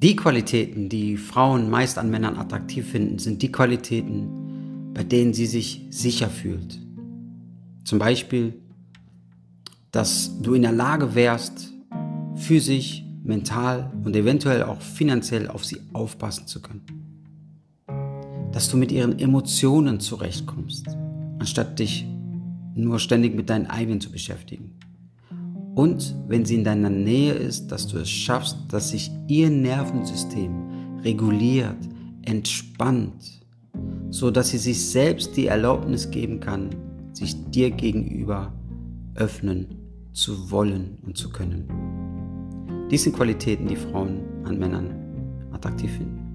Die Qualitäten, die Frauen meist an Männern attraktiv finden, sind die Qualitäten, bei denen sie sich sicher fühlt. Zum Beispiel, dass du in der Lage wärst, physisch, mental und eventuell auch finanziell auf sie aufpassen zu können. Dass du mit ihren Emotionen zurechtkommst, anstatt dich nur ständig mit deinen eigenen zu beschäftigen. Und wenn sie in deiner Nähe ist, dass du es schaffst, dass sich ihr Nervensystem reguliert, entspannt, so dass sie sich selbst die Erlaubnis geben kann, sich dir gegenüber öffnen zu wollen und zu können. Dies sind Qualitäten, die Frauen an Männern attraktiv finden.